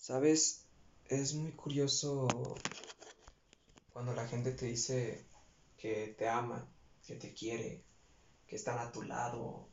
Sabes, es muy curioso cuando la gente te dice que te ama, que te quiere, que están a tu lado,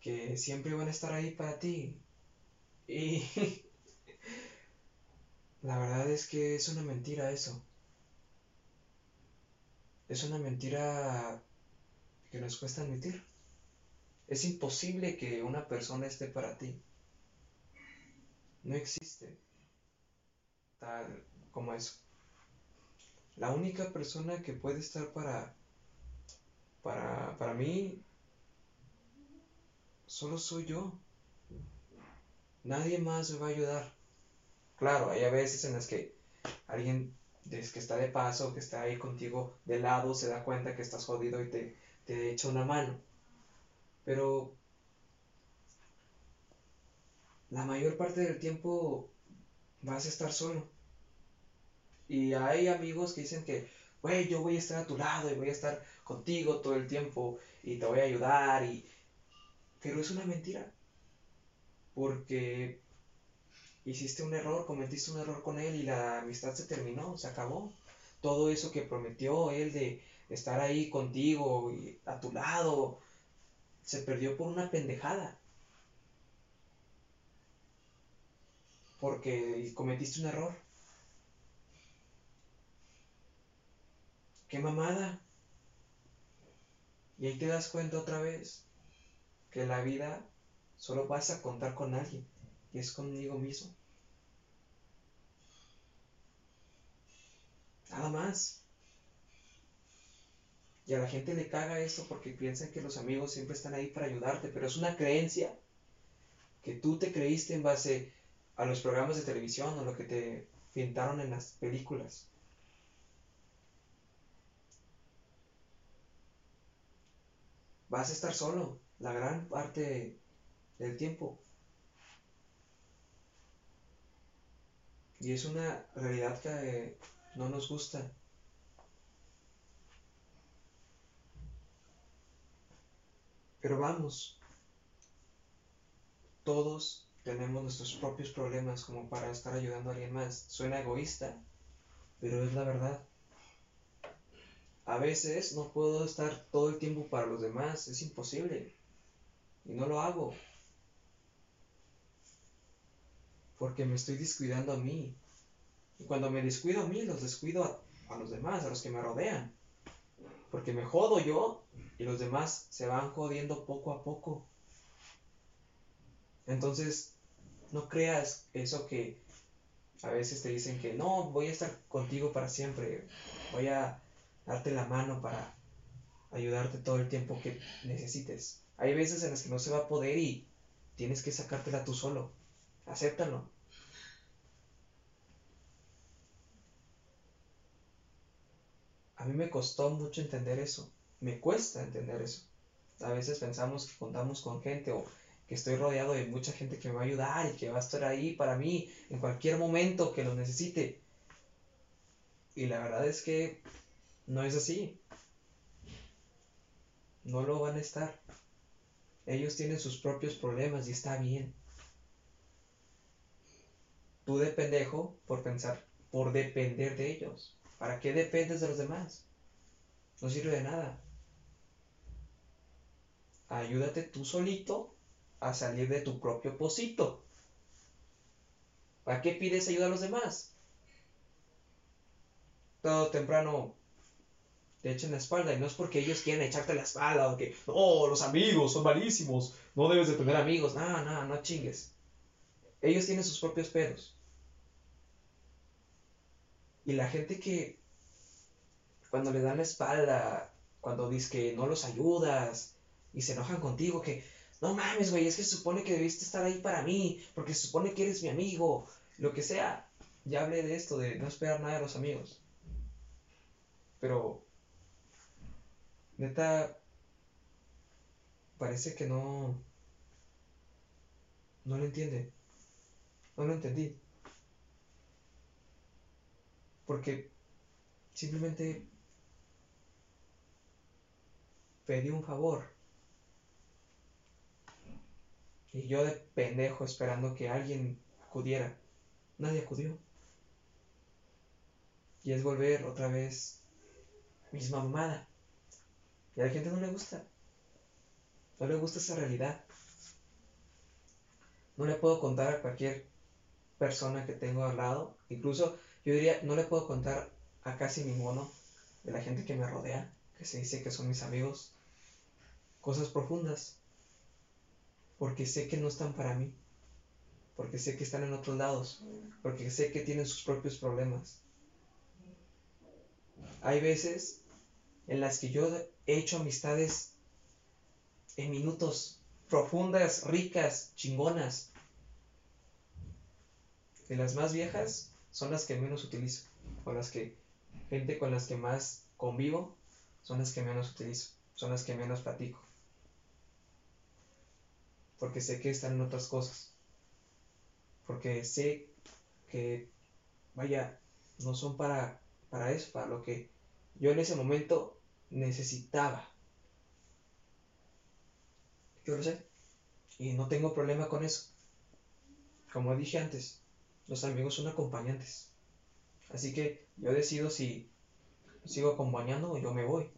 que siempre van a estar ahí para ti. Y la verdad es que es una mentira eso. Es una mentira que nos cuesta admitir. Es imposible que una persona esté para ti. No existe tal como eso. La única persona que puede estar para, para, para mí, solo soy yo. Nadie más me va a ayudar. Claro, hay a veces en las que alguien que está de paso, que está ahí contigo de lado, se da cuenta que estás jodido y te, te echa una mano. Pero la mayor parte del tiempo vas a estar solo. Y hay amigos que dicen que, güey, yo voy a estar a tu lado y voy a estar contigo todo el tiempo y te voy a ayudar. Y... Pero es una mentira. Porque hiciste un error, cometiste un error con él y la amistad se terminó, se acabó. Todo eso que prometió él de estar ahí contigo y a tu lado, se perdió por una pendejada. Porque cometiste un error. ¡Qué mamada! Y ahí te das cuenta otra vez que la vida solo vas a contar con alguien, y es conmigo mismo. Nada más. Y a la gente le caga esto porque piensan que los amigos siempre están ahí para ayudarte, pero es una creencia que tú te creíste en base a los programas de televisión o lo que te pintaron en las películas. vas a estar solo la gran parte del tiempo. Y es una realidad que no nos gusta. Pero vamos, todos tenemos nuestros propios problemas como para estar ayudando a alguien más. Suena egoísta, pero es la verdad. A veces no puedo estar todo el tiempo para los demás, es imposible. Y no lo hago. Porque me estoy descuidando a mí. Y cuando me descuido a mí, los descuido a, los demás, a los que me rodean. Porque me jodo yo y los demás se van jodiendo poco a poco. Entonces, no creas eso que a veces te dicen que no, voy a estar contigo para siempre. Voy a darte la mano para ayudarte todo el tiempo que necesites. Hay veces en las que no se va a poder y tienes que sacártela tú solo. Acéptalo. A mí me costó mucho entender eso. Me cuesta entender eso. A veces pensamos que contamos con gente o que estoy rodeado de mucha gente que me va a ayudar y que va a estar ahí para mí en cualquier momento que lo necesite. Y la verdad es que no es así. No lo van a estar. Ellos tienen sus propios problemas y está bien. Tú de pendejo por pensar, por depender de ellos. ¿Para qué dependes de los demás? No sirve de nada. Ayúdate tú solito a salir de tu propio pocito. ¿Para qué pides ayuda a los demás? Todo temprano te echen la espalda y no es porque ellos quieren echarte la espalda o que, oh, los amigos son malísimos, no debes de tener amigos, no, no, no chingues. Ellos tienen sus propios pedos. Y la gente que cuando le dan la espalda, cuando dices que no los ayudas y se enojan contigo, que no mames, güey, es que se supone que debiste estar ahí para mí, porque se supone que eres mi amigo, lo que sea. Ya hablé de esto, de no esperar nada de los amigos. Pero Neta, parece que no, no lo entiende. No lo entendí. Porque simplemente pedí un favor. Y yo de pendejo esperando que alguien acudiera. nadie acudió. Y es volver otra vez misma mamada. Y a la gente no le gusta. No le gusta esa realidad. No le puedo contar a cualquier persona que tengo al lado. Incluso yo diría, no le puedo contar a casi ninguno de la gente que me rodea, que se dice que son mis amigos, cosas profundas. Porque sé que no están para mí. Porque sé que están en otros lados. Porque sé que tienen sus propios problemas. Hay veces en las que yo he hecho amistades en minutos profundas, ricas, chingonas. De las más viejas son las que menos utilizo. O las que, gente con las que más convivo, son las que menos utilizo. Son las que menos platico. Porque sé que están en otras cosas. Porque sé que, vaya, no son para, para eso, para lo que yo en ese momento necesitaba. Yo lo sé. Y no tengo problema con eso. Como dije antes, los amigos son acompañantes. Así que yo decido si sigo acompañando o yo me voy.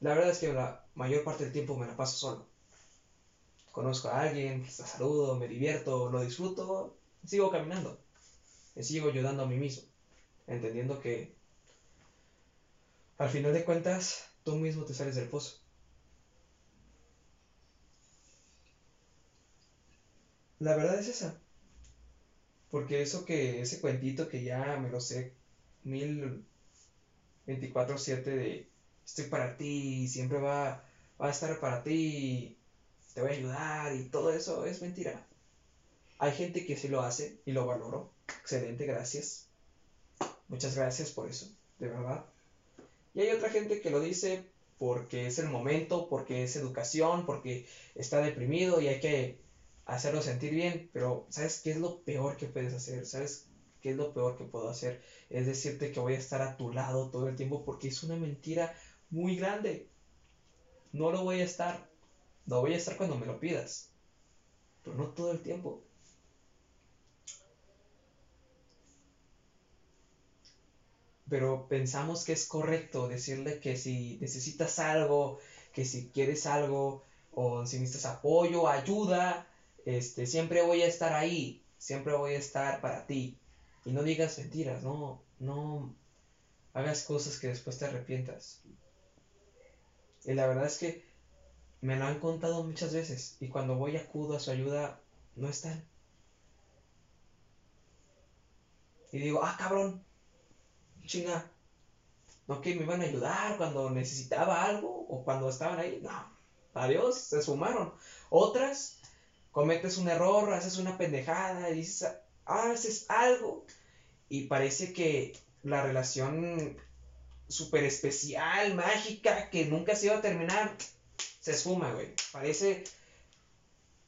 La verdad es que la mayor parte del tiempo me la paso solo. Conozco a alguien, la saludo, me divierto, lo disfruto, sigo caminando. Me sigo ayudando a mí mismo. Entendiendo que al final de cuentas tú mismo te sales del pozo. La verdad es esa. Porque eso que, ese cuentito que ya me lo sé mil 24-7 de estoy para ti, siempre va, va a estar para ti, te voy a ayudar y todo eso es mentira. Hay gente que sí lo hace y lo valoro. Excelente, gracias. Muchas gracias por eso, de verdad. Y hay otra gente que lo dice porque es el momento, porque es educación, porque está deprimido y hay que hacerlo sentir bien. Pero, ¿sabes qué es lo peor que puedes hacer? ¿Sabes qué es lo peor que puedo hacer? Es decirte que voy a estar a tu lado todo el tiempo porque es una mentira muy grande. No lo voy a estar. No voy a estar cuando me lo pidas. Pero no todo el tiempo. pero pensamos que es correcto decirle que si necesitas algo, que si quieres algo, o si necesitas apoyo, ayuda, este, siempre voy a estar ahí, siempre voy a estar para ti. Y no digas mentiras, no, no hagas cosas que después te arrepientas. Y la verdad es que me lo han contado muchas veces y cuando voy acudo a su ayuda, no están. Y digo, ah, cabrón, chinga, no que me iban a ayudar cuando necesitaba algo o cuando estaban ahí, no, adiós, se sumaron. Otras, cometes un error, haces una pendejada, dices, ah, haces algo y parece que la relación súper especial, mágica, que nunca se iba a terminar, se esfuma, güey. Parece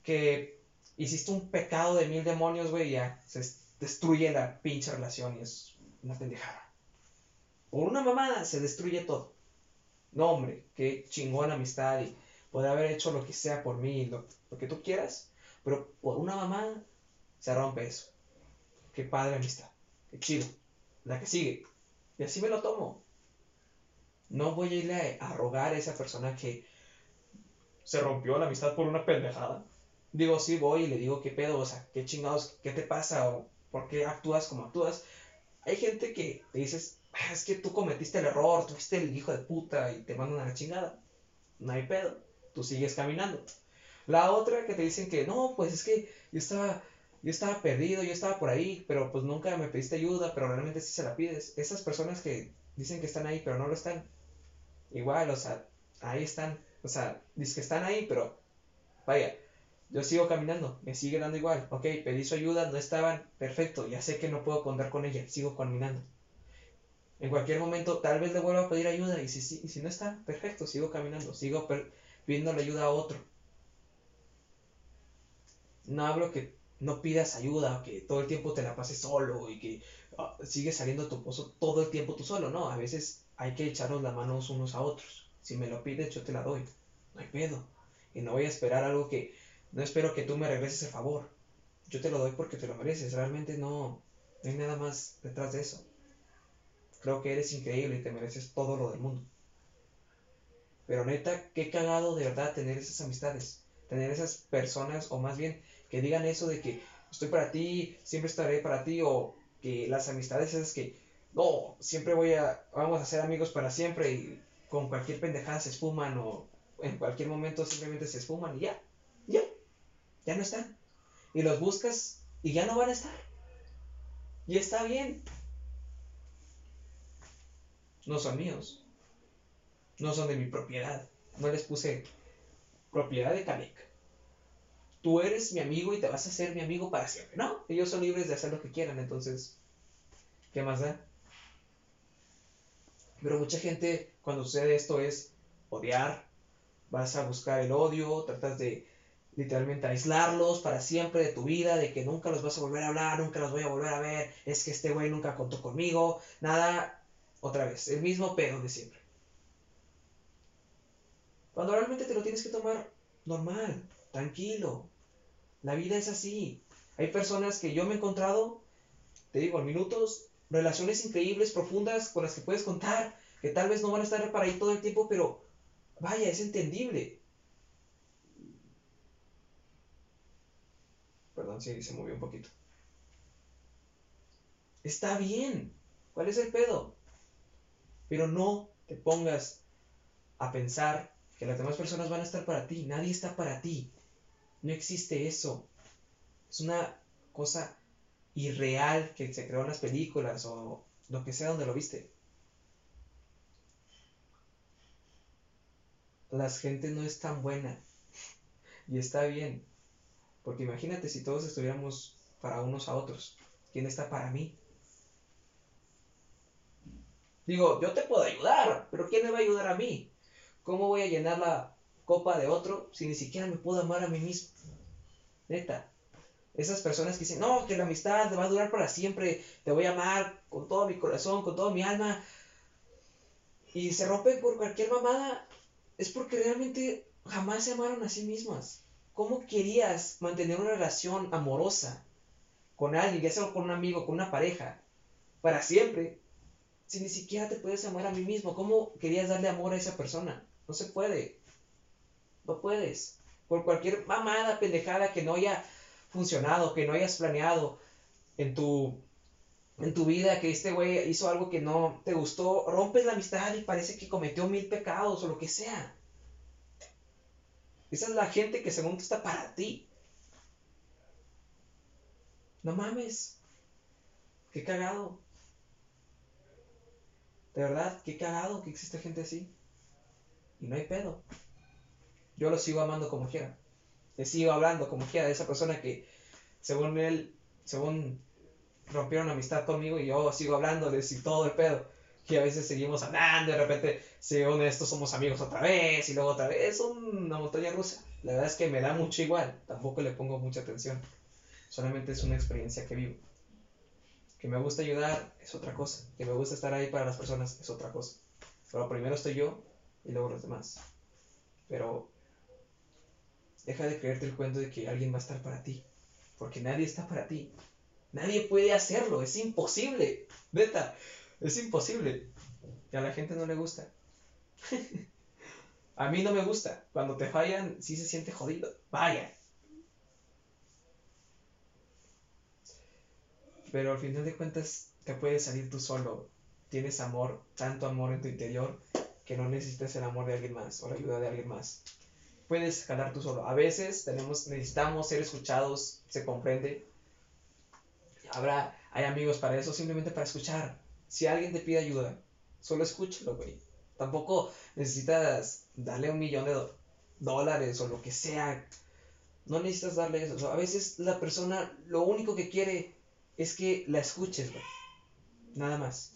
que hiciste un pecado de mil demonios, güey, y ya se destruye la pinche relación y es una pendejada. Por una mamada se destruye todo. No, hombre, qué chingón amistad y puede haber hecho lo que sea por mí, lo, lo que tú quieras, pero por una mamada se rompe eso. Qué padre amistad, qué chido. La que sigue. Y así me lo tomo. No voy a irle a, rogar a esa persona que se rompió la amistad por una pendejada. Digo, sí voy y le digo, ¿qué pedo? O sea, ¿qué chingados? ¿Qué te pasa? ¿O por qué actúas como actúas? Hay gente que te dices, Ah, es que tú cometiste el error, tú fuiste el hijo de puta y te mandan a la chingada. No hay pedo, tú sigues caminando. La otra que te dicen que no, pues es que yo estaba, yo estaba perdido, yo estaba por ahí, pero pues nunca me pediste ayuda, pero realmente sí se la pides. Esas personas que dicen que están ahí, pero no lo están. Igual, o sea, ahí están. O sea, dicen que están ahí, pero vaya, yo sigo caminando, me sigue dando igual. Ok, pedí su ayuda, no estaban, perfecto, ya sé que no puedo contar con ella, sigo caminando. En cualquier momento tal vez le vuelva a pedir ayuda y si, si, si no está, perfecto, sigo caminando, sigo pidiendo la ayuda a otro. No hablo que no pidas ayuda, que todo el tiempo te la pases solo y que uh, sigues saliendo a tu pozo todo el tiempo tú solo, no, a veces hay que echarnos las manos unos a otros. Si me lo pides, yo te la doy, no hay pedo. Y no voy a esperar algo que, no espero que tú me regreses el favor. yo te lo doy porque te lo mereces. Realmente no, no hay nada más detrás de eso. Creo que eres increíble y te mereces todo lo del mundo. Pero neta, qué cagado de verdad tener esas amistades, tener esas personas, o más bien que digan eso de que estoy para ti, siempre estaré para ti, o que las amistades esas que, no, siempre voy a, vamos a ser amigos para siempre y con cualquier pendejada se esfuman o en cualquier momento simplemente se esfuman y ya, ya, ya no están. Y los buscas y ya no van a estar. Y está bien. No son míos. No son de mi propiedad. No les puse propiedad de Kalek. Tú eres mi amigo y te vas a ser mi amigo para siempre. No, ellos son libres de hacer lo que quieran, entonces, ¿qué más da? Pero mucha gente, cuando sucede esto, es odiar, vas a buscar el odio, tratas de literalmente aislarlos para siempre de tu vida, de que nunca los vas a volver a hablar, nunca los voy a volver a ver, es que este güey nunca contó conmigo, nada, otra vez, el mismo pedo de siempre. Cuando realmente te lo tienes que tomar normal, tranquilo. La vida es así. Hay personas que yo me he encontrado, te digo, en minutos, relaciones increíbles, profundas, con las que puedes contar, que tal vez no van a estar para ahí todo el tiempo, pero vaya, es entendible. Perdón, sí, se movió un poquito. Está bien. ¿Cuál es el pedo? Pero no te pongas a pensar que las demás personas van a estar para ti. Nadie está para ti. No existe eso. Es una cosa irreal que se creó en las películas o lo que sea donde lo viste. La gente no es tan buena. Y está bien. Porque imagínate si todos estuviéramos para unos a otros. ¿Quién está para mí? Digo, yo te puedo ayudar, pero ¿quién me va a ayudar a mí? ¿Cómo voy a llenar la copa de otro si ni siquiera me puedo amar a mí mismo? Neta. Esas personas que dicen, no, que la amistad va a durar para siempre, te voy a amar con todo mi corazón, con toda mi alma, y se rompen por cualquier mamada, es porque realmente jamás se amaron a sí mismas. ¿Cómo querías mantener una relación amorosa con alguien, ya sea con un amigo, con una pareja, para siempre, si ni siquiera te puedes amar a mí mismo? ¿Cómo querías darle amor a esa persona? No se puede. No puedes. Por cualquier mamada, pendejada que no haya funcionado, que no hayas planeado en tu, en tu vida, que este güey hizo algo que no te gustó, rompes la amistad y parece que cometió mil pecados o lo que sea. Esa es la gente que según está para ti. No mames. Qué cagado. De verdad, qué cagado que existe gente así. Y no hay pedo. Yo lo sigo amando como quiera. Le sigo hablando como quiera de esa persona que, según él, según rompieron amistad conmigo y yo sigo hablando de si todo el pedo. Que a veces seguimos hablando, de repente, según esto, somos amigos otra vez y luego otra vez. Es una montaña rusa. La verdad es que me da mucho igual. Tampoco le pongo mucha atención. Solamente es una experiencia que vivo. Que me gusta ayudar es otra cosa. Que me gusta estar ahí para las personas es otra cosa. Pero primero estoy yo y luego los demás. Pero deja de creerte el cuento de que alguien va a estar para ti. Porque nadie está para ti. Nadie puede hacerlo. Es imposible. Neta. Es imposible. Y a la gente no le gusta. a mí no me gusta. Cuando te fallan, sí se siente jodido. Vaya. Pero al final de cuentas, te puedes salir tú solo. Tienes amor, tanto amor en tu interior, que no necesitas el amor de alguien más o la ayuda de alguien más. Puedes jalar tú solo. A veces tenemos, necesitamos ser escuchados, se comprende. Habrá, hay amigos para eso, simplemente para escuchar. Si alguien te pide ayuda, solo escúchalo, güey. Tampoco necesitas darle un millón de dólares o lo que sea. No necesitas darle eso. a veces la persona lo único que quiere es que la escuches, güey. Nada más.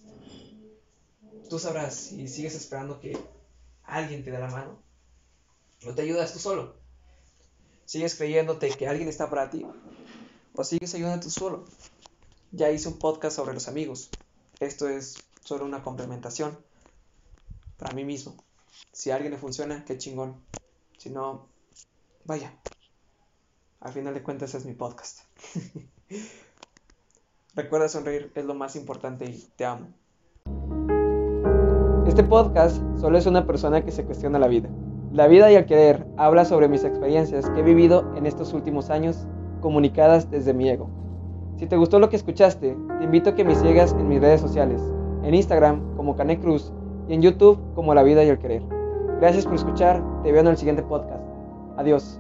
Tú sabrás si sigues esperando que alguien te dé la mano. No te ayudas tú solo. Sigues creyéndote que alguien está para ti. O sigues ayudando tú solo. Ya hice un podcast sobre los amigos. Esto es solo una complementación para mí mismo. Si a alguien le funciona, qué chingón. Si no, vaya. Al final de cuentas es mi podcast. Recuerda sonreír, es lo más importante y te amo. Este podcast solo es una persona que se cuestiona la vida. La vida y el querer habla sobre mis experiencias que he vivido en estos últimos años comunicadas desde mi ego. Si te gustó lo que escuchaste, te invito a que me sigas en mis redes sociales, en Instagram como Canek Cruz y en YouTube como La Vida y el Querer. Gracias por escuchar, te veo en el siguiente podcast. Adiós.